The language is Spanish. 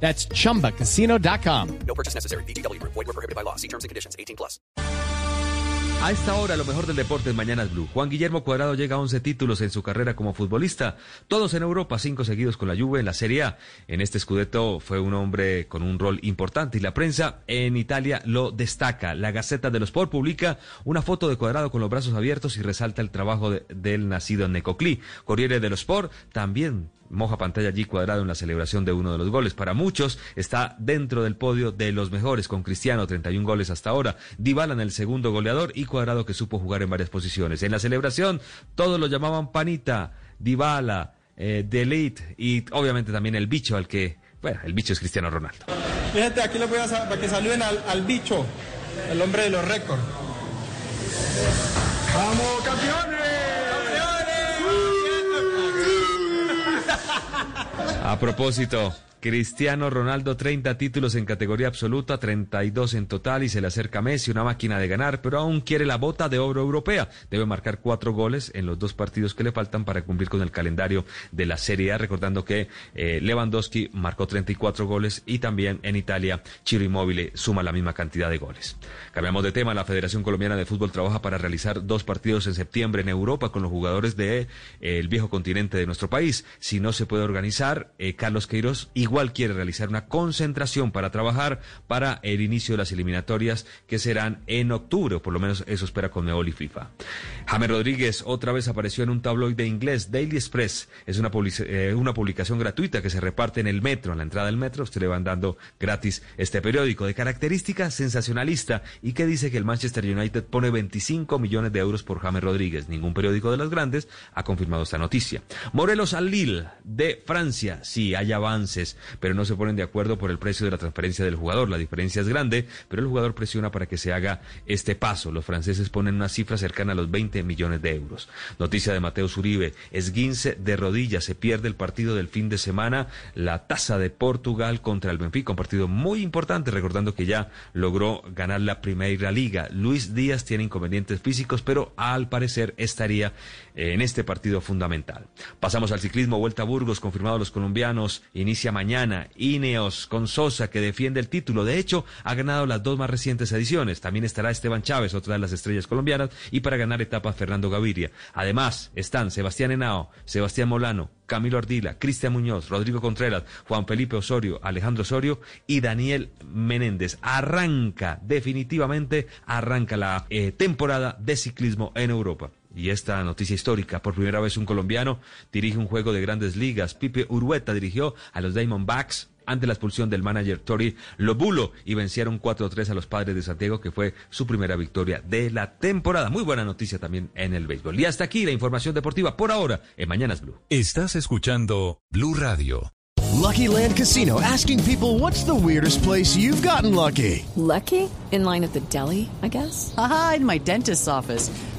That's chumbacasino.com. No purchase necessary. BGW. Void were prohibited by law. See terms and conditions. 18 plus. A esta hora, lo mejor del deporte en Mañanas Blue. Juan Guillermo Cuadrado llega a 11 títulos en su carrera como futbolista, todos en Europa, cinco seguidos con la Juve en la Serie A. En este Scudetto fue un hombre con un rol importante y la prensa en Italia lo destaca. La Gaceta dello Sport publica una foto de Cuadrado con los brazos abiertos y resalta el trabajo de- del nacido en Necoclí. Corriere dello Sport también moja pantalla allí cuadrado en la celebración de uno de los goles. Para muchos está dentro del podio de los mejores, con Cristiano 31 goles hasta ahora, Dybala en el segundo goleador y cuadrado que supo jugar en varias posiciones. En la celebración todos lo llamaban Panita, Dybala, eh, Delete y obviamente también el bicho al que, bueno, el bicho es Cristiano Ronaldo. Fíjate, aquí les voy a para que saluden al, al bicho, el hombre de los récords. ¡Vamos, campeones! A propósito, Cristiano Ronaldo 30 títulos en categoría absoluta, 32 en total y se le acerca Messi, una máquina de ganar, pero aún quiere la bota de oro europea. Debe marcar cuatro goles en los dos partidos que le faltan para cumplir con el calendario de la Serie A, recordando que eh, Lewandowski marcó 34 goles y también en Italia Ciro Immobile suma la misma cantidad de goles. Cambiamos de tema, la Federación Colombiana de Fútbol trabaja para realizar dos partidos en septiembre en Europa con los jugadores de eh, viejo continente de nuestro país. Si no se puede organizar, eh, Carlos Queiroz igual quiere realizar una concentración para trabajar para el inicio de las eliminatorias que serán en octubre, por lo menos eso espera con Conmebol y FIFA. James Rodríguez otra vez apareció en un tabloide inglés, Daily Express. Es una, eh, publicación gratuita que se reparte en el metro, en la entrada del metro. Usted le van dando gratis este periódico de característica sensacionalista y que dice que el Manchester United pone 25 millones de euros por James Rodríguez. Ningún periódico de las grandes ha confirmado esta noticia. Morelos al Lille de Francia. Sí, hay avances, pero no se ponen de acuerdo por el precio de la transferencia del jugador. La diferencia es grande, pero el jugador presiona para que se haga este paso. Los franceses ponen una cifra cercana a los 20 millones de euros. Noticia de Mateo Uribe. Esguince de rodillas. Se pierde el partido del fin de semana. La tasa de Portugal contra el Benfica. Un partido muy importante, recordando que ya logró ganar la Primera Liga. Luis Díaz tiene inconvenientes físicos, pero al parecer estaría en este partido fundamental. Pasamos al ciclismo. Vuelta a Burgos, confirmado los colombianos. Inicia mañana. Ineos con Sosa, que defiende el título. De hecho, ha ganado las dos más recientes ediciones. También estará Esteban Chávez, otra de las estrellas colombianas. Y para ganar etapa, Fernando Gaviria. Además, están Sebastián Henao, Sebastián Molano, Camilo Ardila, Cristian Muñoz, Rodrigo Contreras, Juan Felipe Osorio, Alejandro Osorio y Daniel Menéndez. Arranca, definitivamente, arranca la eh, temporada de ciclismo en Europa. Y esta noticia histórica, por primera vez un colombiano dirige un juego de grandes ligas. Pipe Urueta dirigió a los Diamondbacks ante la expulsión del manager Tori Lobulo y vencieron 4-3 a los padres de Santiago, que fue su primera victoria de la temporada. Muy buena noticia también en el béisbol. Y hasta aquí la información deportiva por ahora en Mañanas Blue. Estás escuchando Blue Radio. Lucky Land Casino asking people what's the weirdest place you've gotten lucky? Lucky? In line at the deli, I guess? Aha, in my dentist's office.